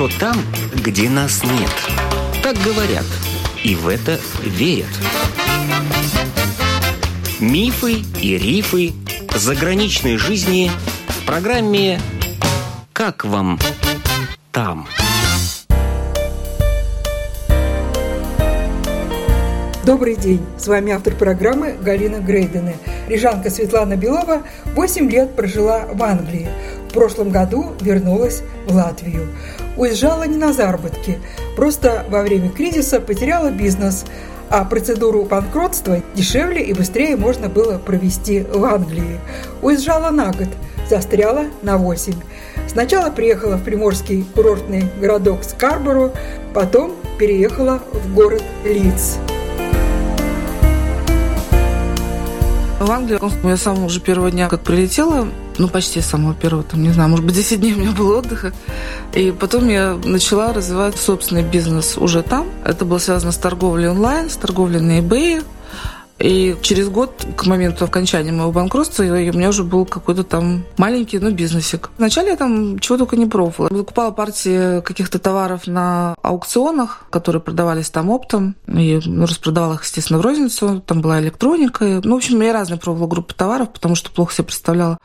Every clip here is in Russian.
хорошо там, где нас нет. Так говорят, и в это верят. Мифы и рифы заграничной жизни в программе «Как вам там?». Добрый день! С вами автор программы Галина Грейдены. Рижанка Светлана Белова 8 лет прожила в Англии. В прошлом году вернулась в Латвию. Уезжала не на заработки, просто во время кризиса потеряла бизнес, а процедуру банкротства дешевле и быстрее можно было провести в Англии. Уезжала на год, застряла на 8. Сначала приехала в приморский курортный городок Скарборо, потом переехала в город Лидс. В Англию я с самого уже первого дня, как прилетела, ну, почти с самого первого, там, не знаю, может быть, 10 дней у меня было отдыха. И потом я начала развивать собственный бизнес уже там. Это было связано с торговлей онлайн, с торговлей на eBay, и через год, к моменту окончания моего банкротства, у меня уже был какой-то там маленький, ну, бизнесик. Вначале я там чего только не пробовала. Закупала партии каких-то товаров на аукционах, которые продавались там оптом, и ну, распродавала их, естественно, в розницу. Там была электроника. Ну, в общем, я разные пробовала группы товаров, потому что плохо себе представляла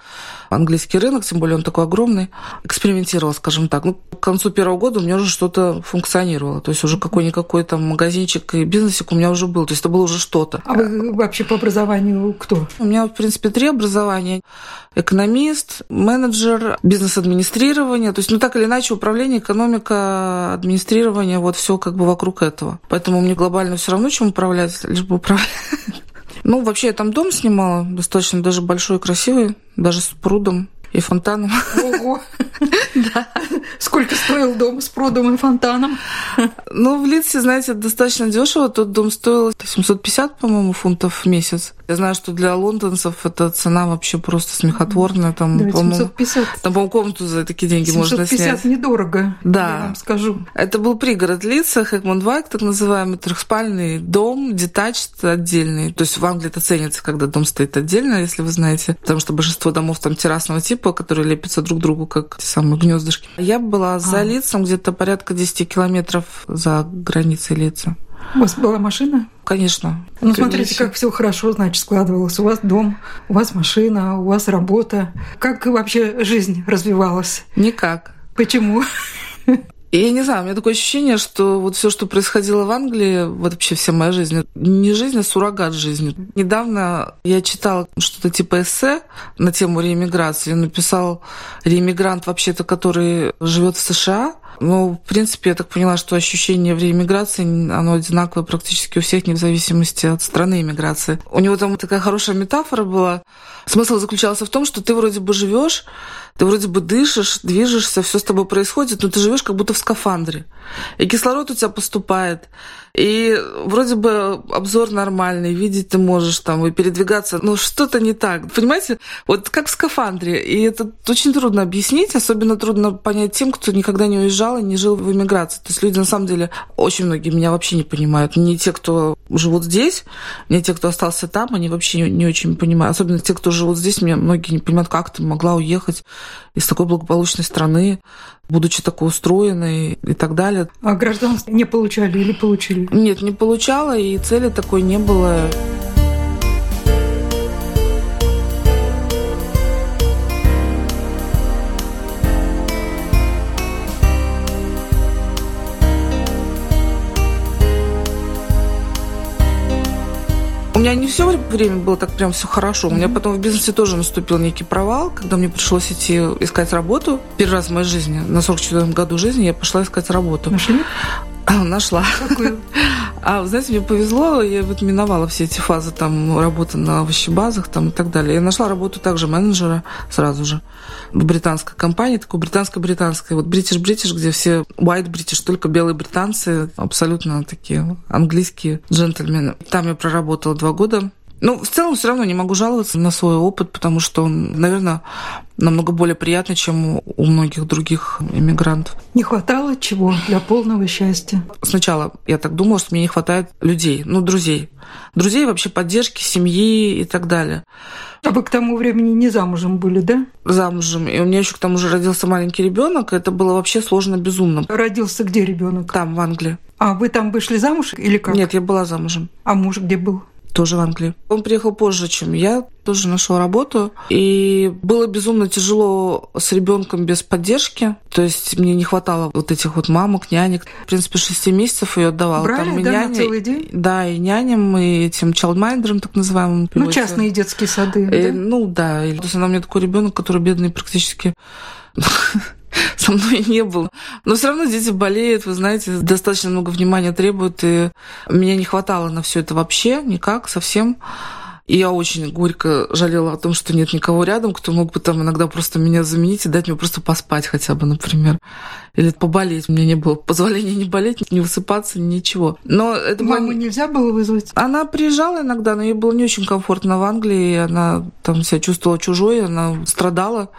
английский рынок, тем более он такой огромный. Экспериментировала, скажем так. Ну, к концу первого года у меня уже что-то функционировало. То есть уже какой-никакой там магазинчик и бизнесик у меня уже был. То есть это было уже что-то. А вы вообще по образованию кто? У меня, в принципе, три образования. Экономист, менеджер, бизнес-администрирование. То есть, ну, так или иначе, управление, экономика, администрирование, вот все как бы вокруг этого. Поэтому мне глобально все равно, чем управлять, лишь бы управлять. Ну, вообще, я там дом снимала, достаточно даже большой, красивый, даже с прудом и фонтаном. Ого! Сколько стоил дом с прудом и фонтаном? Ну, в Лидсе, знаете, достаточно дешево. Тот дом стоил 750, по-моему, фунтов в месяц. Я знаю, что для лондонцев эта цена вообще просто смехотворная. Там, да, 750. Там, по-моему, комнату за такие деньги 750 можно снять. 750 недорого, да. я вам скажу. Это был пригород Лица, Хэкмондвайк, так называемый, трехспальный дом, детач отдельный. То есть в Англии это ценится, когда дом стоит отдельно, если вы знаете. Потому что большинство домов там террасного типа, которые лепятся друг к другу, как те самые гнездышки. Я была за а. Лицом где-то порядка 10 километров за границей Лица. У вас была машина? Конечно. Ну, смотрите, как все хорошо, значит, складывалось. У вас дом, у вас машина, у вас работа. Как вообще жизнь развивалась? Никак. Почему? Я не знаю, у меня такое ощущение, что вот все, что происходило в Англии, вот вообще вся моя жизнь, не жизнь, а суррогат жизни. Недавно я читала что-то типа эссе на тему реэмиграции. Написал реэмигрант вообще-то, который живет в США, ну, в принципе, я так поняла, что ощущение в реэмиграции, оно одинаковое практически у всех, вне зависимости от страны иммиграции. У него там такая хорошая метафора была. Смысл заключался в том, что ты вроде бы живешь, ты вроде бы дышишь, движешься, все с тобой происходит, но ты живешь как будто в скафандре. И кислород у тебя поступает, и вроде бы обзор нормальный, видеть ты можешь там и передвигаться, но что-то не так. Понимаете? Вот как в скафандре. И это очень трудно объяснить, особенно трудно понять тем, кто никогда не уезжал и не жил в эмиграции. То есть люди, на самом деле, очень многие меня вообще не понимают. Не те, кто живут здесь, не те, кто остался там, они вообще не очень понимают. Особенно те, кто живут здесь, меня многие не понимают, как ты могла уехать из такой благополучной страны, будучи такой устроенной и так далее. А гражданство не получали или получили? Нет, не получала, и цели такой не было. У меня не все время было так прям все хорошо. У меня потом в бизнесе тоже наступил некий провал, когда мне пришлось идти искать работу. Первый раз в моей жизни, на 44 году жизни, я пошла искать работу. Нашли? Нашла. Какую? А, знаете, мне повезло, я вот миновала все эти фазы там работы на овощебазах там и так далее. Я нашла работу также менеджера сразу же в британской компании, такой британско-британской, вот British, где все white British, только белые британцы, абсолютно такие английские джентльмены. Там я проработала два года Ну, в целом все равно не могу жаловаться на свой опыт, потому что он, наверное, намного более приятный, чем у многих других иммигрантов. Не хватало чего для полного счастья? Сначала я так думала, что мне не хватает людей, ну, друзей. Друзей, вообще поддержки, семьи и так далее. А вы к тому времени не замужем были, да? Замужем. И у меня еще к тому же родился маленький ребенок. Это было вообще сложно безумно. Родился где ребенок? Там, в Англии. А вы там вышли замуж или как? Нет, я была замужем. А муж где был? Тоже в Англии. Он приехал позже, чем я, тоже нашел работу. И было безумно тяжело с ребенком без поддержки. То есть мне не хватало вот этих вот мамок, нянек. В принципе, шести месяцев ее отдавала. Брали, Там и да, няня, на целый день? Да, и няням, и этим чайлдмайндером, так называемым. Ну, частные детские сады, э, да? Ну, да. То есть она у меня такой ребенок, который бедный практически со мной не было. Но все равно дети болеют, вы знаете, достаточно много внимания требуют, и меня не хватало на все это вообще никак, совсем. И я очень горько жалела о том, что нет никого рядом, кто мог бы там иногда просто меня заменить и дать мне просто поспать хотя бы, например. Или поболеть. У меня не было позволения не болеть, не высыпаться, ничего. Но это Маму было... нельзя было вызвать? Она приезжала иногда, но ей было не очень комфортно в Англии. и Она там себя чувствовала чужой, она страдала.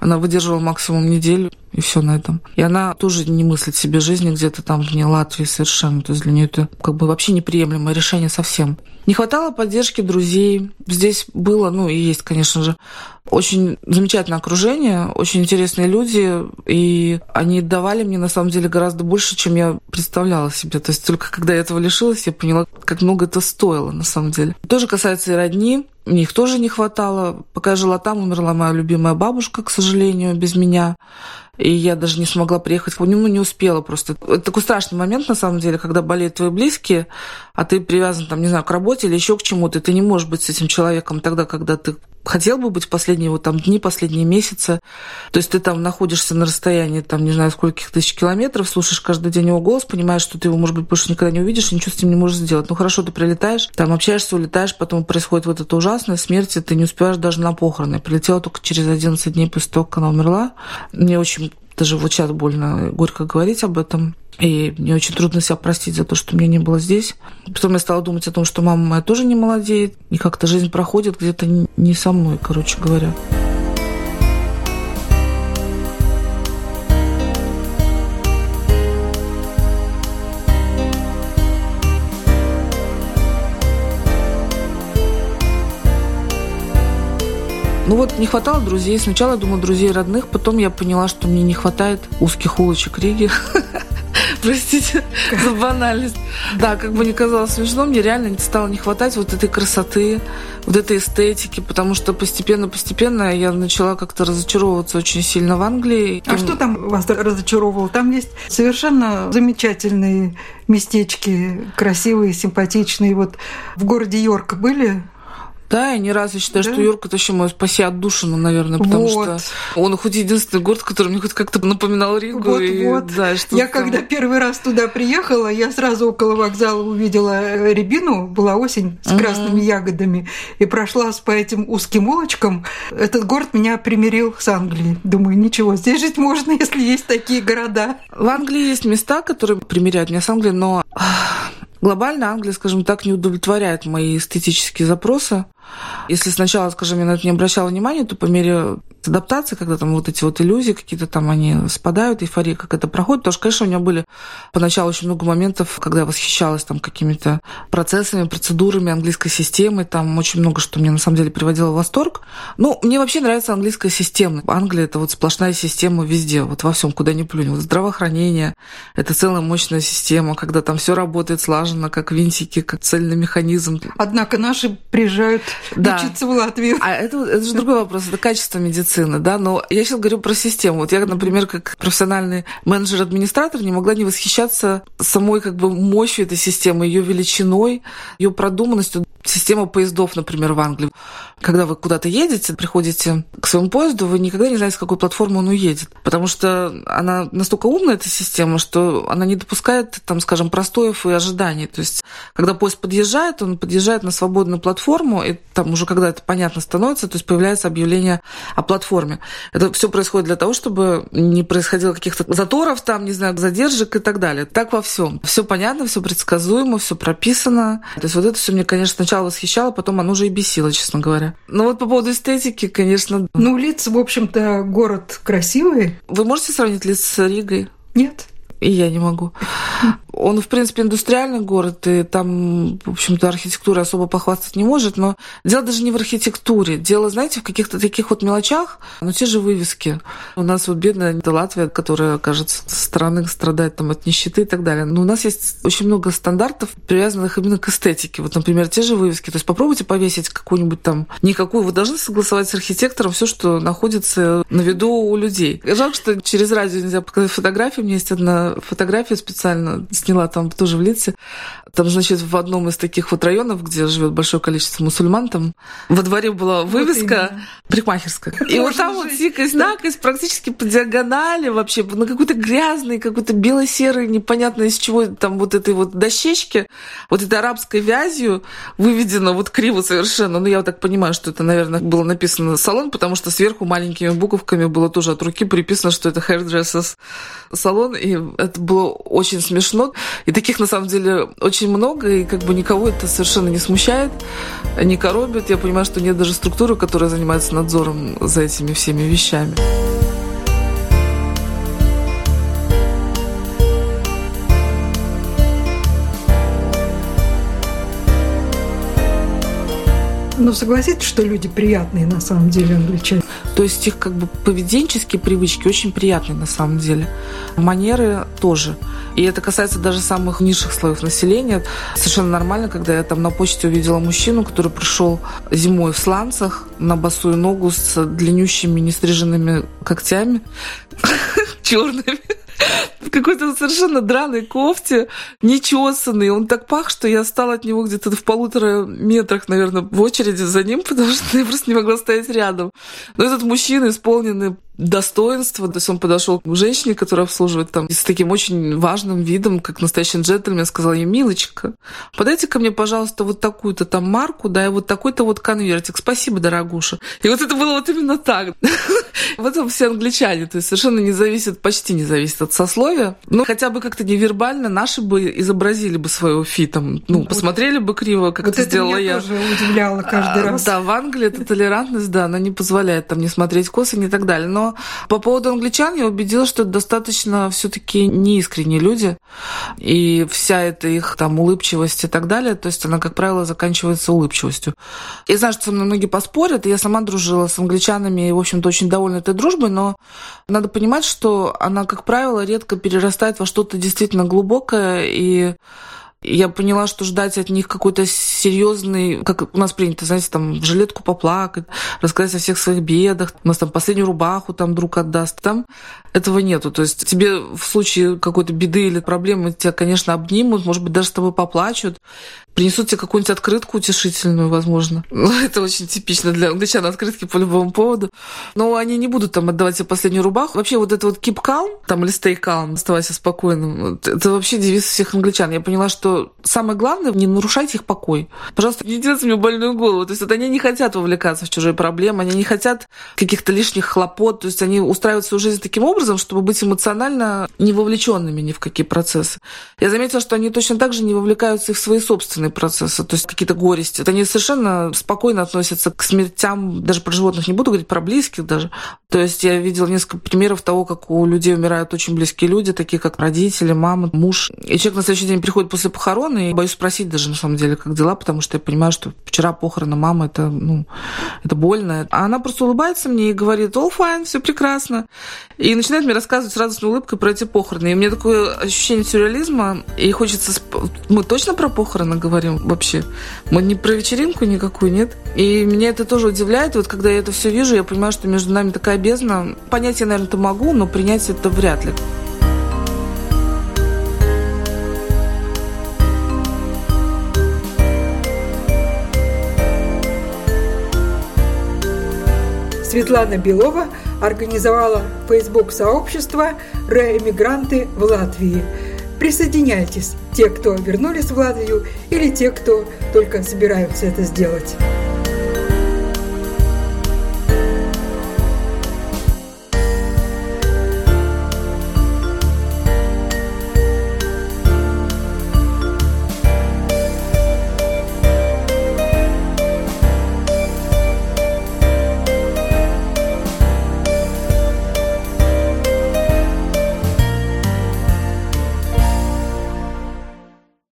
Она выдерживала максимум неделю, и все на этом. И она тоже не мыслит себе жизни где-то там вне Латвии совершенно. То есть для нее это как бы вообще неприемлемое решение совсем. Не хватало поддержки друзей. Здесь было, ну и есть, конечно же, очень замечательное окружение, очень интересные люди, и они давали мне на самом деле гораздо больше, чем я представляла себе. То есть только когда я этого лишилась, я поняла, как много это стоило на самом деле. Тоже касается и родни. Их тоже не хватало. Пока я жила там, умерла моя любимая бабушка, к сожалению, без меня. И я даже не смогла приехать, ну, не успела просто. Это такой страшный момент, на самом деле, когда болеют твои близкие, а ты привязан, там, не знаю, к работе или еще к чему-то, ты не можешь быть с этим человеком тогда, когда ты хотел бы быть в последние вот там дни, последние месяцы. То есть ты там находишься на расстоянии, там, не знаю, скольких тысяч километров, слушаешь каждый день его голос, понимаешь, что ты его, может быть, больше никогда не увидишь, и ничего с ним не можешь сделать. Ну, хорошо, ты прилетаешь, там общаешься, улетаешь, потом происходит вот эта ужасная смерть, и ты не успеваешь даже на похороны. Прилетела только через 11 дней после того, как она умерла. Мне очень даже вот сейчас больно, горько говорить об этом. И мне очень трудно себя простить за то, что меня не было здесь. Потом я стала думать о том, что мама моя тоже не молодеет. И как-то жизнь проходит где-то не со мной, короче говоря. Ну вот не хватало друзей. Сначала я думала друзей родных, потом я поняла, что мне не хватает узких улочек Риги. Простите за банальность. Да, как бы не казалось смешно, мне реально стало не хватать вот этой красоты, вот этой эстетики, потому что постепенно-постепенно я начала как-то разочаровываться очень сильно в Англии. А что там вас разочаровывало? Там есть совершенно замечательные местечки, красивые, симпатичные. Вот в городе Йорк были? Да, я не раз я считаю, да? что Йорк это вообще мой спаси отдушину, наверное, потому вот. что он хоть единственный город, который мне хоть как-то напоминал Ригу. Вот, и, вот. Да, я там... когда первый раз туда приехала, я сразу около вокзала увидела рябину, была осень с красными uh-huh. ягодами, и прошлась по этим узким улочкам. Этот город меня примирил с Англией. Думаю, ничего, здесь жить можно, если есть такие города. В Англии есть места, которые примиряют меня с Англией, но глобально Англия, скажем так, не удовлетворяет мои эстетические запросы. Если сначала, скажем, я на это не обращала внимания, то по мере адаптации, когда там вот эти вот иллюзии какие-то там, они спадают, эйфория как это проходит, потому что, конечно, у меня были поначалу очень много моментов, когда я восхищалась там какими-то процессами, процедурами английской системы, там очень много что мне на самом деле приводило в восторг. Ну, мне вообще нравится английская система. Англия – это вот сплошная система везде, вот во всем, куда ни плюнь. Вот здравоохранение – это целая мощная система, когда там все работает слаженно, как винтики, как цельный механизм. Однако наши приезжают да. лечиться в Латвию. А это, это же другой вопрос, это качество медицины, да, но я сейчас говорю про систему. Вот я, например, как профессиональный менеджер-администратор не могла не восхищаться самой как бы мощью этой системы, ее величиной, ее продуманностью. Система поездов, например, в Англии. Когда вы куда-то едете, приходите к своему поезду, вы никогда не знаете, с какой платформы он уедет. Потому что она настолько умная, эта система, что она не допускает, там, скажем, простоев и ожиданий. То есть, когда поезд подъезжает, он подъезжает на свободную платформу, и там уже когда это понятно становится, то есть появляется объявление о платформе. Это все происходит для того, чтобы не происходило каких-то заторов, там, не знаю, задержек и так далее. Так во всем. Все понятно, все предсказуемо, все прописано. То есть вот это все мне, конечно, сначала сначала восхищало, потом оно уже и бесило, честно говоря. Но вот по поводу эстетики, конечно... Ну, Лиц, в общем-то, город красивый. Вы можете сравнить Лиц с Ригой? Нет. И я не могу. Он, в принципе, индустриальный город, и там, в общем-то, архитектура особо похвастать не может, но дело даже не в архитектуре. Дело, знаете, в каких-то таких вот мелочах, но те же вывески. У нас вот бедная Латвия, которая, кажется, страны страдает там от нищеты и так далее. Но у нас есть очень много стандартов, привязанных именно к эстетике. Вот, например, те же вывески. То есть попробуйте повесить какую-нибудь там никакую. Вы должны согласовать с архитектором все, что находится на виду у людей. Жалко, что через радио нельзя показать фотографии. У меня есть одна фотография специально сняла там тоже в Лице. Там, значит, в одном из таких вот районов, где живет большое количество мусульман, там во дворе была вывеска вот парикмахерская. И вот там вот сикость-накость практически по диагонали вообще, на какой-то грязный, какой-то бело-серый, непонятно из чего, там вот этой вот дощечки, вот этой арабской вязью выведено вот криво совершенно. Ну, я вот так понимаю, что это, наверное, было написано салон, потому что сверху маленькими буковками было тоже от руки приписано, что это hairdressers салон, и это было очень смешно. И таких, на самом деле, очень много, и как бы никого это совершенно не смущает, не коробит. Я понимаю, что нет даже структуры, которая занимается надзором за этими всеми вещами. Ну, согласитесь, что люди приятные на самом деле англичане. То есть их как бы поведенческие привычки очень приятные на самом деле. Манеры тоже. И это касается даже самых низших слоев населения. Совершенно нормально, когда я там на почте увидела мужчину, который пришел зимой в сланцах на босую ногу с длиннющими нестриженными когтями черными в какой-то совершенно драной кофте, нечесанный. Он так пах, что я стала от него где-то в полутора метрах, наверное, в очереди за ним, потому что я просто не могла стоять рядом. Но этот мужчина, исполненный достоинство. То есть он подошел к женщине, которая обслуживает там, с таким очень важным видом, как настоящий джентльмен, сказал ей, милочка, подайте ко мне, пожалуйста, вот такую-то там марку, да, и вот такой-то вот конвертик. Спасибо, дорогуша. И вот это было вот именно так. В этом все англичане. То есть совершенно не зависит, почти не зависит от сословия. Но хотя бы как-то невербально наши бы изобразили бы свое фи, там, ну, посмотрели бы криво, как это сделала я. тоже удивляла каждый а, раз. Да, в Англии эта толерантность, да, она не позволяет там не смотреть косы и так далее. Но по поводу англичан я убедилась, что это достаточно все-таки неискренние люди. И вся эта их там улыбчивость и так далее, то есть она, как правило, заканчивается улыбчивостью. Я знаю, что со мной многие поспорят, и я сама дружила с англичанами и, в общем-то, очень довольна этой дружбой, но надо понимать, что она, как правило, редко перерастает во что-то действительно глубокое и я поняла, что ждать от них какой-то серьезный, как у нас принято, знаете, там в жилетку поплакать, рассказать о всех своих бедах, у нас там последнюю рубаху там друг отдаст. Там этого нету. То есть тебе в случае какой-то беды или проблемы тебя, конечно, обнимут, может быть, даже с тобой поплачут, принесут тебе какую-нибудь открытку утешительную, возможно. Ну, это очень типично для англичан, открытки по любому поводу. Но они не будут там отдавать тебе последнюю рубаху. Вообще вот это вот keep calm, там, или stay calm, оставайся спокойным, это вообще девиз всех англичан. Я поняла, что самое главное, не нарушайте их покой. Пожалуйста, не делайте мне больную голову. То есть вот они не хотят вовлекаться в чужие проблемы, они не хотят каких-то лишних хлопот, то есть они устраивают свою жизнь таким образом, чтобы быть эмоционально не вовлеченными ни в какие процессы. Я заметила, что они точно так же не вовлекаются и в свои собственные процессы, то есть какие-то горести. Они совершенно спокойно относятся к смертям, даже про животных не буду говорить, про близких даже. То есть я видела несколько примеров того, как у людей умирают очень близкие люди, такие как родители, мама, муж. И человек на следующий день приходит после похорон, и боюсь спросить даже на самом деле, как дела, потому что я понимаю, что вчера похороны мамы, это, ну, это больно. А она просто улыбается мне и говорит, all fine, все прекрасно. И начинает мне рассказывать с радостной улыбкой про эти похороны. И у меня такое ощущение сюрреализма, и хочется... Сп... Мы точно про похороны говорим вообще? Мы не про вечеринку никакую, нет? И меня это тоже удивляет. Вот когда я это все вижу, я понимаю, что между нами такая бездна. Понять я, наверное, это могу, но принять это вряд ли. Светлана Белова организовала Facebook-сообщество «Реэмигранты в Латвии». Присоединяйтесь, те, кто вернулись в Латвию, или те, кто только собираются это сделать.